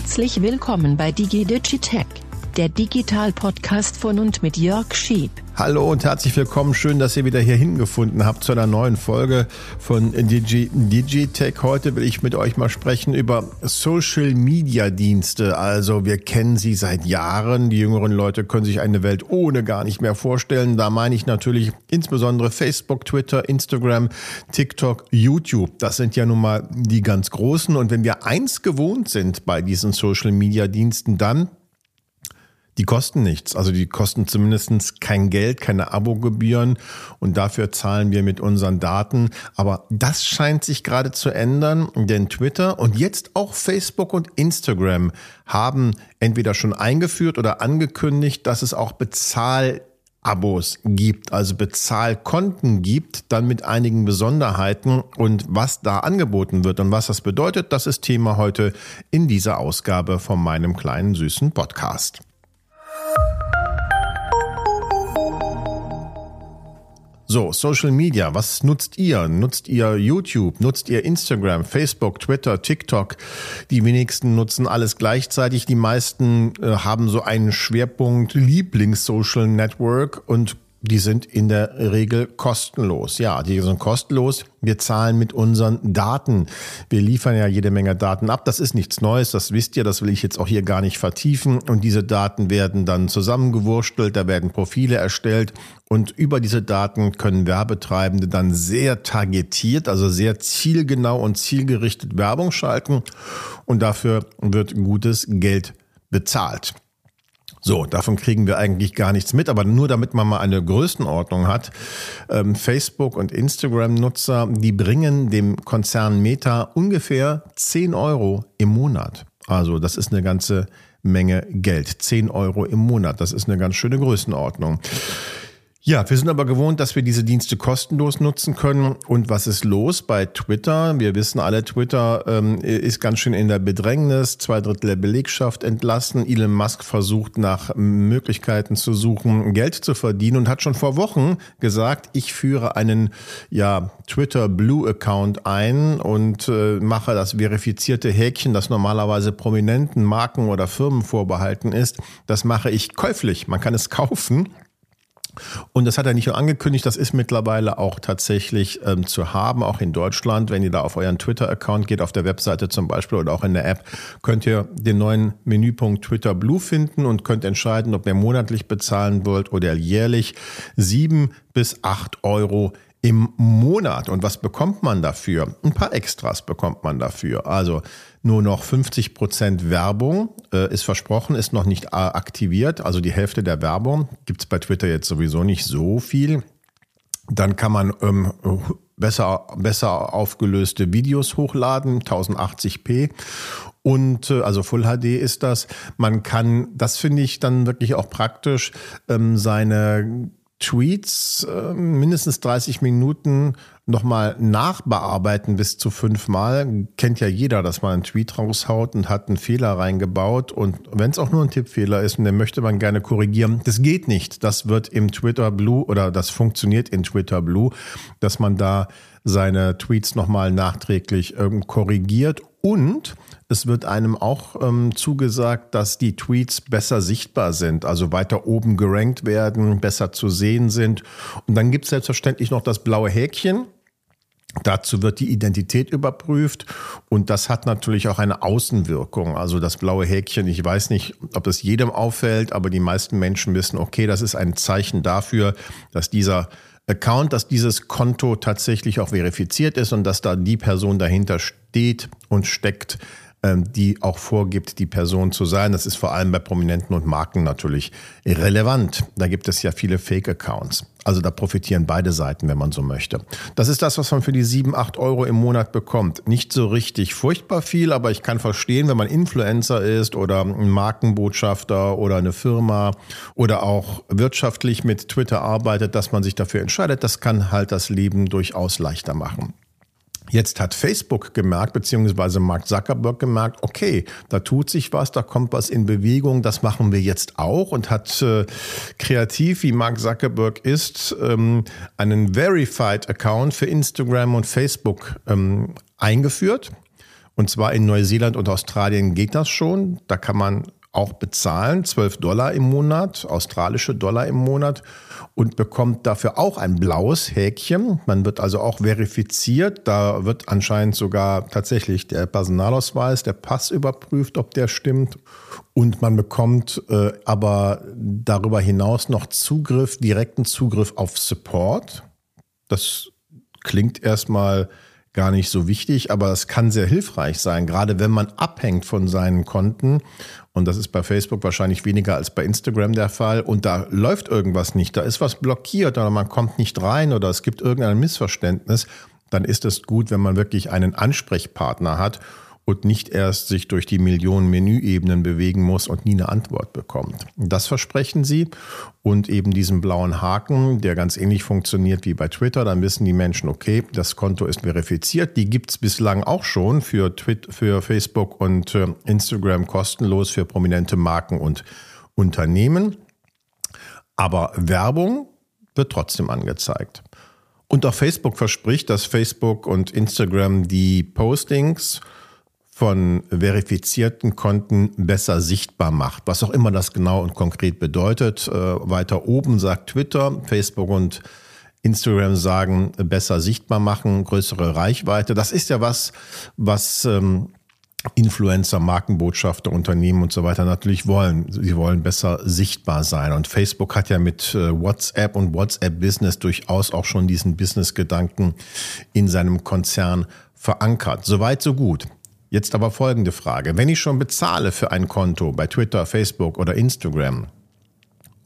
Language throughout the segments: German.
Herzlich willkommen bei DigiDigitech, der Digital-Podcast von und mit Jörg Schieb. Hallo und herzlich willkommen. Schön, dass ihr wieder hier hingefunden habt zu einer neuen Folge von Digi, Digitech. Heute will ich mit euch mal sprechen über Social Media Dienste. Also wir kennen sie seit Jahren. Die jüngeren Leute können sich eine Welt ohne gar nicht mehr vorstellen. Da meine ich natürlich insbesondere Facebook, Twitter, Instagram, TikTok, YouTube. Das sind ja nun mal die ganz großen. Und wenn wir eins gewohnt sind bei diesen Social Media Diensten, dann die kosten nichts. Also die kosten zumindest kein Geld, keine Abogebühren und dafür zahlen wir mit unseren Daten. Aber das scheint sich gerade zu ändern, denn Twitter und jetzt auch Facebook und Instagram haben entweder schon eingeführt oder angekündigt, dass es auch Bezahl Abos gibt, also Bezahlkonten gibt, dann mit einigen Besonderheiten und was da angeboten wird und was das bedeutet, das ist Thema heute in dieser Ausgabe von meinem kleinen süßen Podcast. So, Social Media, was nutzt ihr? Nutzt ihr YouTube? Nutzt ihr Instagram, Facebook, Twitter, TikTok? Die wenigsten nutzen alles gleichzeitig. Die meisten äh, haben so einen Schwerpunkt Lieblings-Social Network und die sind in der Regel kostenlos. Ja, die sind kostenlos. Wir zahlen mit unseren Daten. Wir liefern ja jede Menge Daten ab. Das ist nichts Neues, das wisst ihr, das will ich jetzt auch hier gar nicht vertiefen. Und diese Daten werden dann zusammengewurstelt, da werden Profile erstellt und über diese Daten können Werbetreibende dann sehr targetiert, also sehr zielgenau und zielgerichtet Werbung schalten und dafür wird gutes Geld bezahlt. So, davon kriegen wir eigentlich gar nichts mit, aber nur damit man mal eine Größenordnung hat. Ähm, Facebook und Instagram-Nutzer, die bringen dem Konzern Meta ungefähr 10 Euro im Monat. Also das ist eine ganze Menge Geld. 10 Euro im Monat, das ist eine ganz schöne Größenordnung. Ja, wir sind aber gewohnt, dass wir diese Dienste kostenlos nutzen können. Und was ist los bei Twitter? Wir wissen alle, Twitter ähm, ist ganz schön in der Bedrängnis. Zwei Drittel der Belegschaft entlassen. Elon Musk versucht nach Möglichkeiten zu suchen, Geld zu verdienen und hat schon vor Wochen gesagt, ich führe einen ja, Twitter Blue Account ein und äh, mache das verifizierte Häkchen, das normalerweise prominenten Marken oder Firmen vorbehalten ist. Das mache ich käuflich. Man kann es kaufen. Und das hat er nicht nur angekündigt, das ist mittlerweile auch tatsächlich ähm, zu haben, auch in Deutschland. Wenn ihr da auf euren Twitter-Account geht, auf der Webseite zum Beispiel oder auch in der App, könnt ihr den neuen Menüpunkt Twitter Blue finden und könnt entscheiden, ob ihr monatlich bezahlen wollt oder jährlich. Sieben bis acht Euro im Monat. Und was bekommt man dafür? Ein paar Extras bekommt man dafür. Also nur noch 50 Prozent Werbung äh, ist versprochen, ist noch nicht äh, aktiviert. Also die Hälfte der Werbung gibt es bei Twitter jetzt sowieso nicht so viel. Dann kann man ähm, besser, besser aufgelöste Videos hochladen, 1080p. Und äh, also Full HD ist das. Man kann, das finde ich dann wirklich auch praktisch, ähm, seine Tweets äh, mindestens 30 Minuten nochmal nachbearbeiten bis zu fünfmal. Kennt ja jeder, dass man einen Tweet raushaut und hat einen Fehler reingebaut. Und wenn es auch nur ein Tippfehler ist und den möchte man gerne korrigieren, das geht nicht. Das wird im Twitter Blue oder das funktioniert in Twitter Blue, dass man da seine Tweets nochmal nachträglich ähm, korrigiert und es wird einem auch ähm, zugesagt, dass die Tweets besser sichtbar sind, also weiter oben gerankt werden, besser zu sehen sind. Und dann gibt es selbstverständlich noch das blaue Häkchen. Dazu wird die Identität überprüft und das hat natürlich auch eine Außenwirkung. Also das blaue Häkchen, ich weiß nicht, ob es jedem auffällt, aber die meisten Menschen wissen, okay, das ist ein Zeichen dafür, dass dieser Account, dass dieses Konto tatsächlich auch verifiziert ist und dass da die Person dahinter steht und steckt, die auch vorgibt, die Person zu sein. Das ist vor allem bei Prominenten und Marken natürlich relevant. Da gibt es ja viele Fake-Accounts. Also da profitieren beide Seiten, wenn man so möchte. Das ist das, was man für die 7, 8 Euro im Monat bekommt. Nicht so richtig furchtbar viel, aber ich kann verstehen, wenn man Influencer ist oder ein Markenbotschafter oder eine Firma oder auch wirtschaftlich mit Twitter arbeitet, dass man sich dafür entscheidet. Das kann halt das Leben durchaus leichter machen. Jetzt hat Facebook gemerkt, beziehungsweise Mark Zuckerberg gemerkt, okay, da tut sich was, da kommt was in Bewegung, das machen wir jetzt auch und hat äh, kreativ, wie Mark Zuckerberg ist, ähm, einen Verified Account für Instagram und Facebook ähm, eingeführt. Und zwar in Neuseeland und Australien geht das schon. Da kann man auch bezahlen, 12 Dollar im Monat, australische Dollar im Monat und bekommt dafür auch ein blaues Häkchen. Man wird also auch verifiziert. Da wird anscheinend sogar tatsächlich der Personalausweis, der Pass überprüft, ob der stimmt. Und man bekommt äh, aber darüber hinaus noch Zugriff, direkten Zugriff auf Support. Das klingt erstmal gar nicht so wichtig, aber es kann sehr hilfreich sein, gerade wenn man abhängt von seinen Konten. Und das ist bei Facebook wahrscheinlich weniger als bei Instagram der Fall. Und da läuft irgendwas nicht, da ist was blockiert oder man kommt nicht rein oder es gibt irgendein Missverständnis. Dann ist es gut, wenn man wirklich einen Ansprechpartner hat und nicht erst sich durch die Millionen Menüebenen bewegen muss und nie eine Antwort bekommt. Das versprechen sie und eben diesen blauen Haken, der ganz ähnlich funktioniert wie bei Twitter. Dann wissen die Menschen, okay, das Konto ist verifiziert. Die gibt es bislang auch schon für, Twitter, für Facebook und äh, Instagram kostenlos für prominente Marken und Unternehmen. Aber Werbung wird trotzdem angezeigt. Und auch Facebook verspricht, dass Facebook und Instagram die Postings von verifizierten Konten besser sichtbar macht. Was auch immer das genau und konkret bedeutet. Äh, weiter oben sagt Twitter, Facebook und Instagram sagen, besser sichtbar machen, größere Reichweite. Das ist ja was, was ähm, Influencer, Markenbotschafter, Unternehmen und so weiter natürlich wollen. Sie wollen besser sichtbar sein. Und Facebook hat ja mit äh, WhatsApp und WhatsApp Business durchaus auch schon diesen Business-Gedanken in seinem Konzern verankert. Soweit, so gut. Jetzt aber folgende Frage. Wenn ich schon bezahle für ein Konto bei Twitter, Facebook oder Instagram,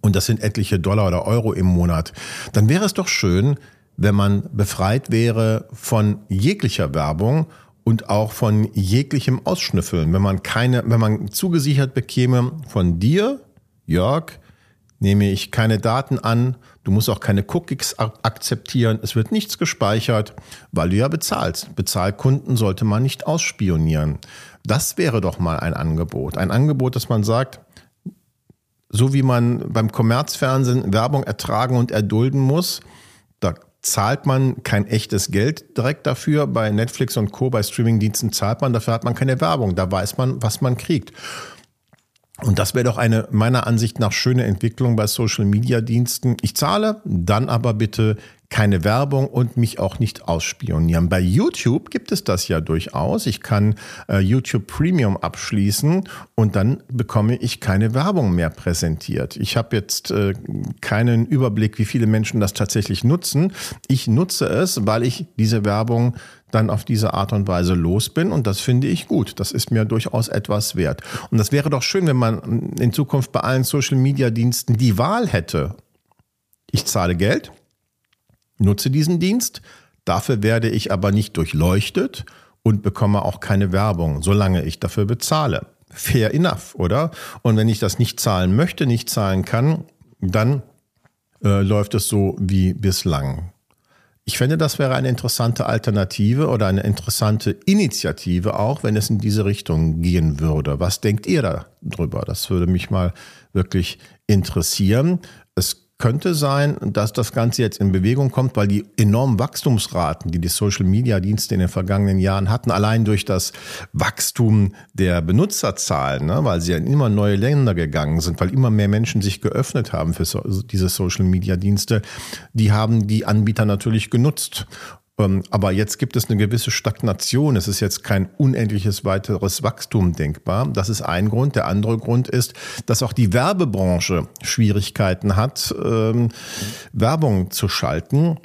und das sind etliche Dollar oder Euro im Monat, dann wäre es doch schön, wenn man befreit wäre von jeglicher Werbung und auch von jeglichem Ausschnüffeln. Wenn man keine, wenn man zugesichert bekäme von dir, Jörg, nehme ich keine Daten an, du musst auch keine Cookies akzeptieren, es wird nichts gespeichert, weil du ja bezahlst. Bezahlkunden sollte man nicht ausspionieren. Das wäre doch mal ein Angebot. Ein Angebot, dass man sagt, so wie man beim Kommerzfernsehen Werbung ertragen und erdulden muss, da zahlt man kein echtes Geld direkt dafür. Bei Netflix und Co., bei Streamingdiensten zahlt man, dafür hat man keine Werbung. Da weiß man, was man kriegt. Und das wäre doch eine meiner Ansicht nach schöne Entwicklung bei Social Media Diensten. Ich zahle, dann aber bitte keine Werbung und mich auch nicht ausspionieren. Bei YouTube gibt es das ja durchaus. Ich kann äh, YouTube Premium abschließen und dann bekomme ich keine Werbung mehr präsentiert. Ich habe jetzt äh, keinen Überblick, wie viele Menschen das tatsächlich nutzen. Ich nutze es, weil ich diese Werbung dann auf diese Art und Weise los bin. Und das finde ich gut. Das ist mir durchaus etwas wert. Und das wäre doch schön, wenn man in Zukunft bei allen Social-Media-Diensten die Wahl hätte. Ich zahle Geld, nutze diesen Dienst, dafür werde ich aber nicht durchleuchtet und bekomme auch keine Werbung, solange ich dafür bezahle. Fair enough, oder? Und wenn ich das nicht zahlen möchte, nicht zahlen kann, dann äh, läuft es so wie bislang. Ich finde, das wäre eine interessante Alternative oder eine interessante Initiative auch, wenn es in diese Richtung gehen würde. Was denkt ihr darüber? Das würde mich mal wirklich interessieren. Es könnte sein, dass das Ganze jetzt in Bewegung kommt, weil die enormen Wachstumsraten, die die Social-Media-Dienste in den vergangenen Jahren hatten, allein durch das Wachstum der Benutzerzahlen, ne, weil sie in immer neue Länder gegangen sind, weil immer mehr Menschen sich geöffnet haben für so, diese Social-Media-Dienste, die haben die Anbieter natürlich genutzt. Ähm, aber jetzt gibt es eine gewisse Stagnation. Es ist jetzt kein unendliches weiteres Wachstum denkbar. Das ist ein Grund. Der andere Grund ist, dass auch die Werbebranche Schwierigkeiten hat, ähm, Werbung zu schalten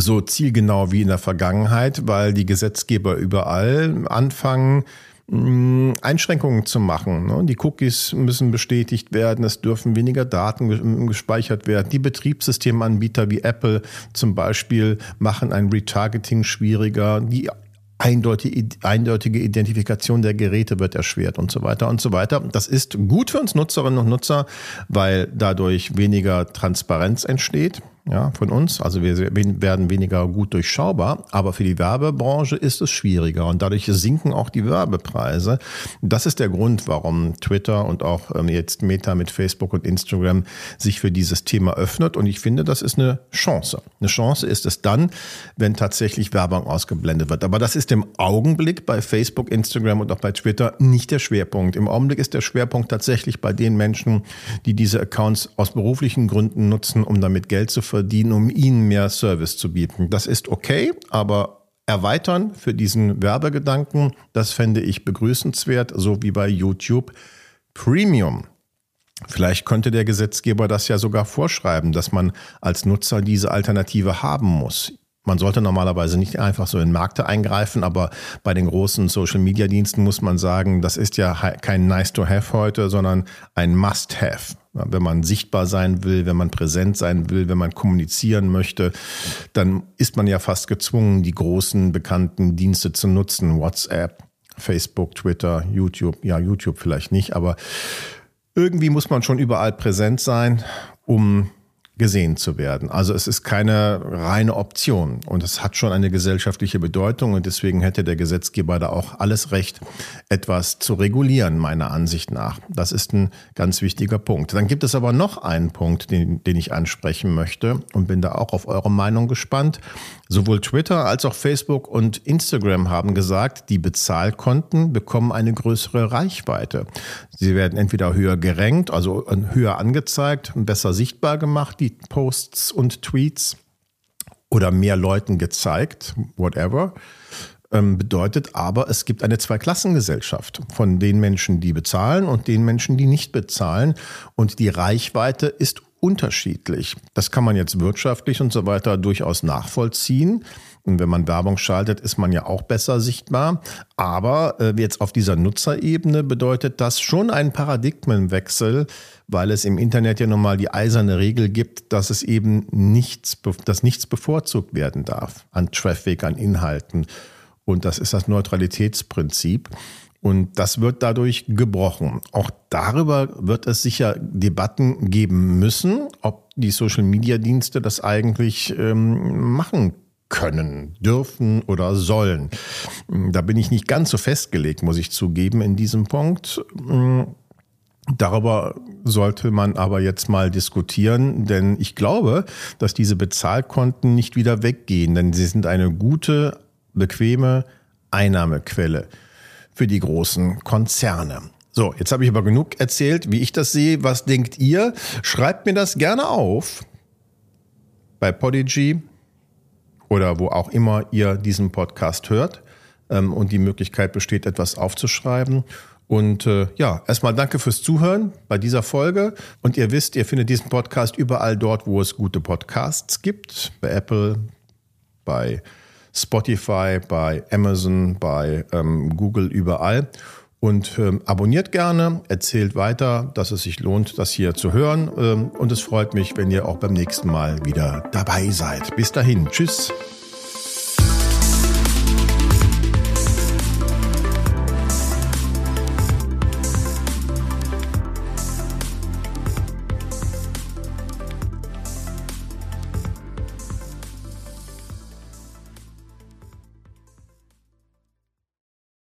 so zielgenau wie in der Vergangenheit, weil die Gesetzgeber überall anfangen, Einschränkungen zu machen. Ne? Die Cookies müssen bestätigt werden, es dürfen weniger Daten gespeichert werden. Die Betriebssystemanbieter wie Apple zum Beispiel machen ein Retargeting schwieriger. Die eindeutige Identifikation der Geräte wird erschwert und so weiter und so weiter. Das ist gut für uns Nutzerinnen und Nutzer, weil dadurch weniger Transparenz entsteht. Ja, von uns. Also wir werden weniger gut durchschaubar, aber für die Werbebranche ist es schwieriger und dadurch sinken auch die Werbepreise. Das ist der Grund, warum Twitter und auch ähm, jetzt Meta mit Facebook und Instagram sich für dieses Thema öffnet und ich finde, das ist eine Chance. Eine Chance ist es dann, wenn tatsächlich Werbung ausgeblendet wird. Aber das ist im Augenblick bei Facebook, Instagram und auch bei Twitter nicht der Schwerpunkt. Im Augenblick ist der Schwerpunkt tatsächlich bei den Menschen, die diese Accounts aus beruflichen Gründen nutzen, um damit Geld zu verdienen verdienen, um ihnen mehr Service zu bieten. Das ist okay, aber erweitern für diesen Werbegedanken, das fände ich begrüßenswert, so wie bei YouTube Premium. Vielleicht könnte der Gesetzgeber das ja sogar vorschreiben, dass man als Nutzer diese Alternative haben muss. Man sollte normalerweise nicht einfach so in Märkte eingreifen, aber bei den großen Social-Media-Diensten muss man sagen, das ist ja kein Nice-to-have heute, sondern ein Must-have. Wenn man sichtbar sein will, wenn man präsent sein will, wenn man kommunizieren möchte, dann ist man ja fast gezwungen, die großen bekannten Dienste zu nutzen. WhatsApp, Facebook, Twitter, YouTube. Ja, YouTube vielleicht nicht, aber irgendwie muss man schon überall präsent sein, um gesehen zu werden. Also es ist keine reine Option und es hat schon eine gesellschaftliche Bedeutung und deswegen hätte der Gesetzgeber da auch alles Recht, etwas zu regulieren, meiner Ansicht nach. Das ist ein ganz wichtiger Punkt. Dann gibt es aber noch einen Punkt, den, den ich ansprechen möchte und bin da auch auf eure Meinung gespannt. Sowohl Twitter als auch Facebook und Instagram haben gesagt, die Bezahlkonten bekommen eine größere Reichweite. Sie werden entweder höher gerankt, also höher angezeigt, besser sichtbar gemacht, die Posts und Tweets, oder mehr Leuten gezeigt, whatever. Ähm, bedeutet aber, es gibt eine Zweiklassengesellschaft von den Menschen, die bezahlen und den Menschen, die nicht bezahlen. Und die Reichweite ist unterschiedlich. Das kann man jetzt wirtschaftlich und so weiter durchaus nachvollziehen. Und wenn man Werbung schaltet, ist man ja auch besser sichtbar. Aber äh, jetzt auf dieser Nutzerebene bedeutet das schon einen Paradigmenwechsel, weil es im Internet ja nun mal die eiserne Regel gibt, dass es eben nichts, dass nichts bevorzugt werden darf an Traffic, an Inhalten. Und das ist das Neutralitätsprinzip. Und das wird dadurch gebrochen. Auch darüber wird es sicher Debatten geben müssen, ob die Social-Media-Dienste das eigentlich ähm, machen können, dürfen oder sollen. Da bin ich nicht ganz so festgelegt, muss ich zugeben, in diesem Punkt. Darüber sollte man aber jetzt mal diskutieren, denn ich glaube, dass diese Bezahlkonten nicht wieder weggehen, denn sie sind eine gute bequeme Einnahmequelle für die großen Konzerne. So, jetzt habe ich aber genug erzählt, wie ich das sehe. Was denkt ihr? Schreibt mir das gerne auf bei Podigy oder wo auch immer ihr diesen Podcast hört ähm, und die Möglichkeit besteht, etwas aufzuschreiben. Und äh, ja, erstmal danke fürs Zuhören bei dieser Folge. Und ihr wisst, ihr findet diesen Podcast überall dort, wo es gute Podcasts gibt. Bei Apple, bei Spotify, bei Amazon, bei ähm, Google, überall. Und ähm, abonniert gerne, erzählt weiter, dass es sich lohnt, das hier zu hören. Ähm, und es freut mich, wenn ihr auch beim nächsten Mal wieder dabei seid. Bis dahin, tschüss.